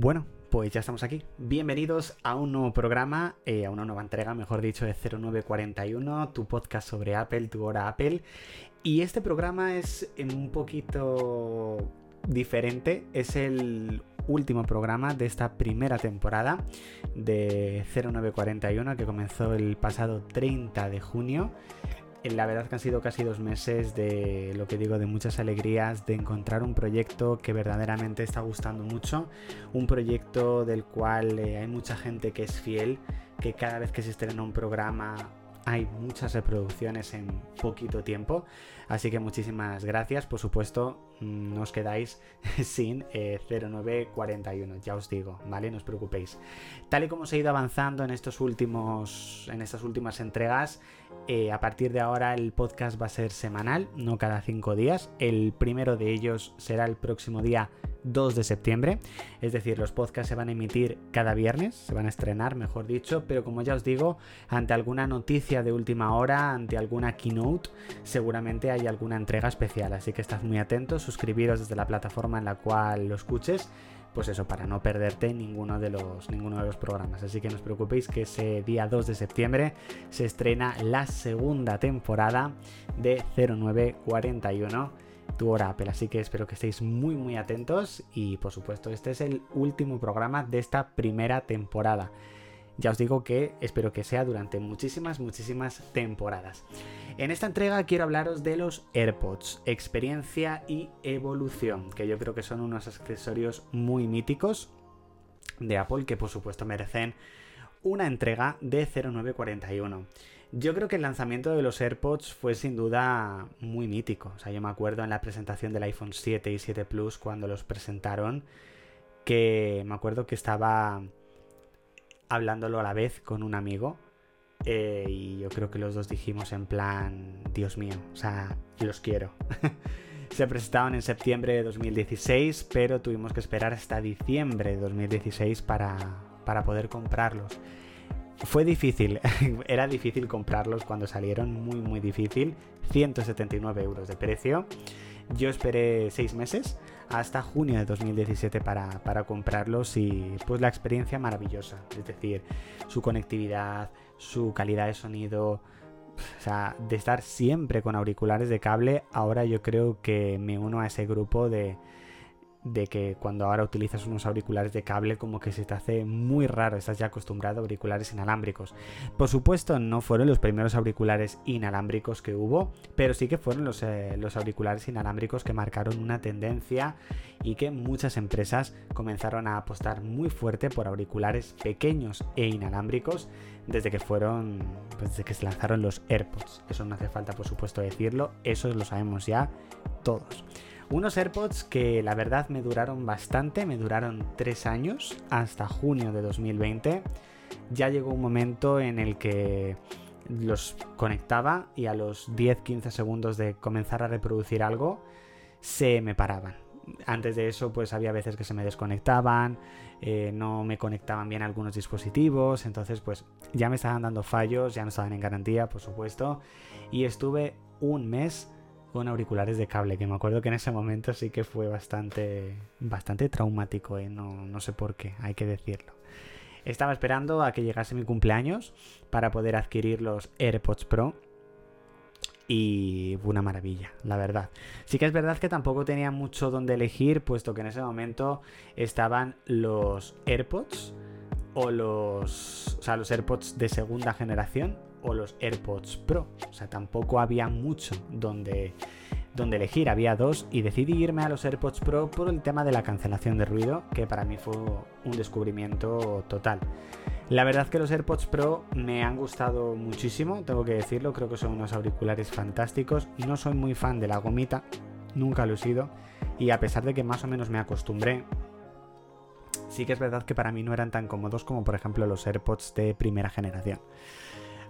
Bueno, pues ya estamos aquí. Bienvenidos a un nuevo programa, eh, a una nueva entrega, mejor dicho, de 0941, tu podcast sobre Apple, tu hora Apple. Y este programa es un poquito diferente, es el último programa de esta primera temporada de 0941 que comenzó el pasado 30 de junio la verdad que han sido casi dos meses de lo que digo, de muchas alegrías, de encontrar un proyecto que verdaderamente está gustando mucho, un proyecto del cual eh, hay mucha gente que es fiel, que cada vez que se estrena un programa hay muchas reproducciones en poquito tiempo. Así que muchísimas gracias. Por supuesto, mm, no os quedáis sin 0941, eh, ya os digo, ¿vale? No os preocupéis. Tal y como se ha ido avanzando en estos últimos. en estas últimas entregas, eh, a partir de ahora el podcast va a ser semanal, no cada cinco días. El primero de ellos será el próximo día 2 de septiembre. Es decir, los podcasts se van a emitir cada viernes, se van a estrenar, mejor dicho, pero como ya os digo, ante alguna noticia de última hora, ante alguna keynote, seguramente hay alguna entrega especial. Así que estad muy atentos, suscribiros desde la plataforma en la cual lo escuches pues eso, para no perderte ninguno de los, ninguno de los programas. Así que no os preocupéis que ese día 2 de septiembre se estrena la segunda temporada de 0941 tu hora Apple. Así que espero que estéis muy muy atentos y por supuesto este es el último programa de esta primera temporada. Ya os digo que espero que sea durante muchísimas, muchísimas temporadas. En esta entrega quiero hablaros de los AirPods, experiencia y evolución, que yo creo que son unos accesorios muy míticos de Apple que por supuesto merecen una entrega de 0941. Yo creo que el lanzamiento de los AirPods fue sin duda muy mítico. O sea, yo me acuerdo en la presentación del iPhone 7 y 7 Plus cuando los presentaron, que me acuerdo que estaba hablándolo a la vez con un amigo. Eh, y yo creo que los dos dijimos en plan, Dios mío, o sea, los quiero. Se presentaban en septiembre de 2016, pero tuvimos que esperar hasta diciembre de 2016 para, para poder comprarlos. Fue difícil, era difícil comprarlos cuando salieron, muy muy difícil, 179 euros de precio. Yo esperé 6 meses hasta junio de 2017 para, para, comprarlos y pues la experiencia maravillosa, es decir, su conectividad, su calidad de sonido, o sea, de estar siempre con auriculares de cable, ahora yo creo que me uno a ese grupo de, de que cuando ahora utilizas unos auriculares de cable como que se te hace muy raro, estás ya acostumbrado a auriculares inalámbricos. Por supuesto no fueron los primeros auriculares inalámbricos que hubo, pero sí que fueron los, eh, los auriculares inalámbricos que marcaron una tendencia y que muchas empresas comenzaron a apostar muy fuerte por auriculares pequeños e inalámbricos desde que fueron, pues desde que se lanzaron los AirPods. Eso no hace falta por supuesto decirlo, eso lo sabemos ya todos. Unos AirPods que la verdad me duraron bastante, me duraron tres años, hasta junio de 2020. Ya llegó un momento en el que los conectaba y a los 10-15 segundos de comenzar a reproducir algo, se me paraban. Antes de eso, pues había veces que se me desconectaban, eh, no me conectaban bien algunos dispositivos, entonces pues ya me estaban dando fallos, ya no estaban en garantía, por supuesto, y estuve un mes con auriculares de cable, que me acuerdo que en ese momento sí que fue bastante, bastante traumático, ¿eh? no, no sé por qué, hay que decirlo. Estaba esperando a que llegase mi cumpleaños para poder adquirir los AirPods Pro. Y fue una maravilla, la verdad. Sí que es verdad que tampoco tenía mucho donde elegir, puesto que en ese momento estaban los AirPods o los, o sea, los AirPods de segunda generación o los AirPods Pro. O sea, tampoco había mucho donde, donde elegir, había dos y decidí irme a los AirPods Pro por el tema de la cancelación de ruido, que para mí fue un descubrimiento total. La verdad que los AirPods Pro me han gustado muchísimo, tengo que decirlo, creo que son unos auriculares fantásticos. No soy muy fan de la gomita, nunca lo he sido, y a pesar de que más o menos me acostumbré, sí que es verdad que para mí no eran tan cómodos como por ejemplo los AirPods de primera generación.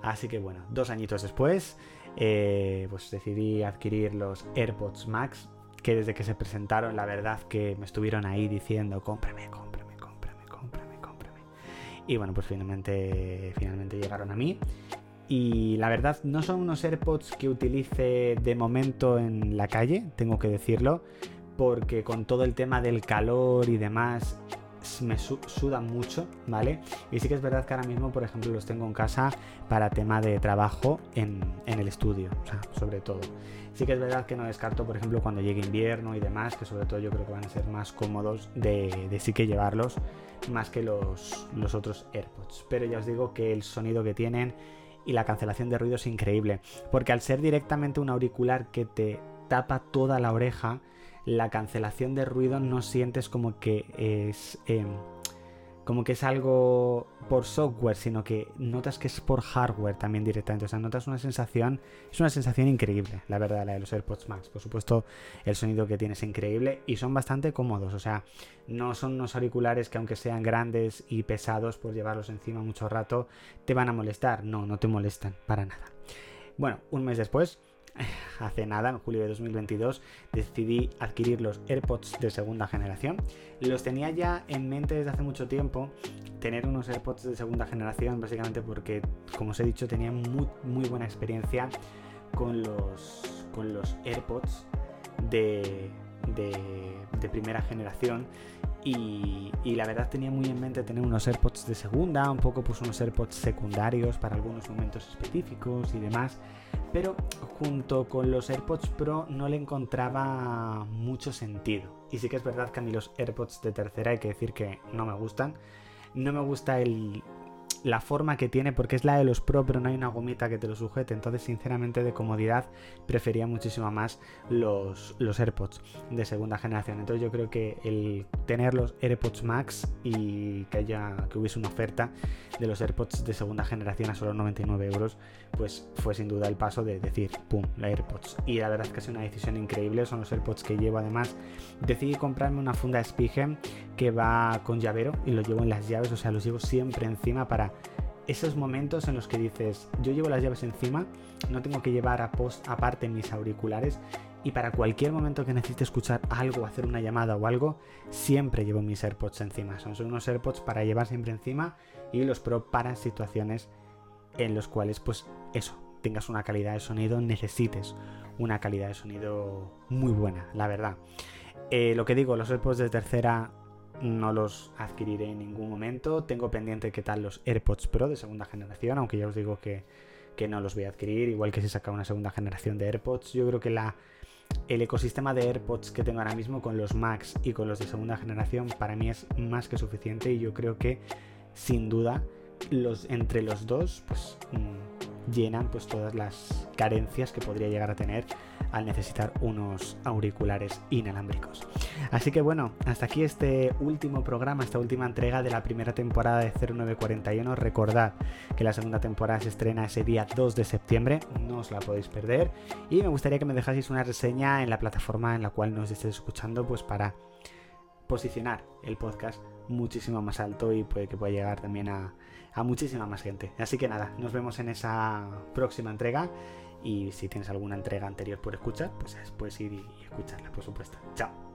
Así que bueno, dos añitos después, eh, pues decidí adquirir los AirPods Max, que desde que se presentaron, la verdad que me estuvieron ahí diciendo, cómprame, cómprame, cómprame, cómprame, cómprame. Y bueno, pues finalmente, finalmente llegaron a mí. Y la verdad, no son unos AirPods que utilice de momento en la calle, tengo que decirlo, porque con todo el tema del calor y demás, me sudan mucho, ¿vale? Y sí que es verdad que ahora mismo, por ejemplo, los tengo en casa para tema de trabajo en, el estudio, sobre todo. Sí que es verdad que no descarto, por ejemplo, cuando llegue invierno y demás, que sobre todo yo creo que van a ser más cómodos de, de sí que llevarlos, más que los, los otros AirPods. Pero ya os digo que el sonido que tienen y la cancelación de ruido es increíble, porque al ser directamente un auricular que te tapa toda la oreja, la cancelación de ruido no sientes como que es em, como que es algo por software, sino que notas que es por hardware también directamente. O sea, notas una sensación, es una sensación increíble, la verdad, la de los AirPods Max. Por supuesto, el sonido que tienes es increíble y son bastante cómodos. O sea, no son unos auriculares que aunque sean grandes y pesados por llevarlos encima mucho rato, te van a molestar. No, no te molestan para nada. Bueno, un mes después hace nada, en julio de 2022, decidí adquirir los AirPods de segunda generación. Los tenía ya en mente desde hace mucho tiempo, tener unos AirPods de segunda generación, básicamente porque, como os he dicho, tenía muy, muy buena experiencia con los, con los AirPods de, de, primera generación. Y, y, la verdad tenía muy en mente tener unos AirPods de segunda, un poco pues unos AirPods secundarios para algunos momentos específicos y demás pero junto con los AirPods Pro no le encontraba mucho sentido. Y sí que es verdad que a mí los AirPods de tercera hay que decir que no me gustan. No me gusta el, la forma que tiene, porque es la de los Pro, pero no hay una gomita que te lo sujete. Entonces, sinceramente, de comodidad, prefería muchísimo más los, los AirPods de segunda generación. Entonces, yo creo que el tener los AirPods Max y que haya que hubiese una oferta de los AirPods de segunda generación a solo 99 euros, pues fue sin duda el paso de decir, pum, la AirPods. Y la verdad es que es una decisión increíble. Son los AirPods que llevo. Además, decidí comprarme una funda Spigen que va con llavero y lo llevo en las llaves, o sea, los llevo siempre encima para esos momentos en los que dices, yo llevo las llaves encima, no tengo que llevar aparte mis auriculares y para cualquier momento que necesite escuchar algo, hacer una llamada o algo, siempre llevo mis AirPods encima. Son, unos AirPods para llevar siempre encima y los Pro para situaciones en los cuales, pues eso, tengas una calidad de sonido, necesites una calidad de sonido muy buena, la verdad. Eh, lo que digo, los AirPods de tercera no los adquiriré en ningún momento. Tengo pendiente qué tal los AirPods Pro de segunda generación, aunque ya os digo que, no los voy a adquirir. Igual que si saca una segunda generación de AirPods. Yo creo que la, el ecosistema de AirPods que tengo ahora mismo con los Max y con los de segunda generación para mí es más que suficiente y yo creo que sin duda los, entre los dos pues, mm, llenan pues, todas las carencias que podría llegar a tener al necesitar unos auriculares inalámbricos. Así que bueno, hasta aquí este último programa, esta última entrega de la primera temporada de 0941. Recordad que la segunda temporada se estrena ese día 2 de septiembre, no os la podéis perder. Y me gustaría que me dejaseis una reseña en la plataforma en la cual nos estéis escuchando, pues para posicionar el podcast muchísimo más alto y puede que pueda llegar también a, a muchísima más gente. Así que nada, nos vemos en esa próxima entrega y si tienes alguna entrega anterior por escuchar, pues puedes ir y escucharla, por supuesto. Chao.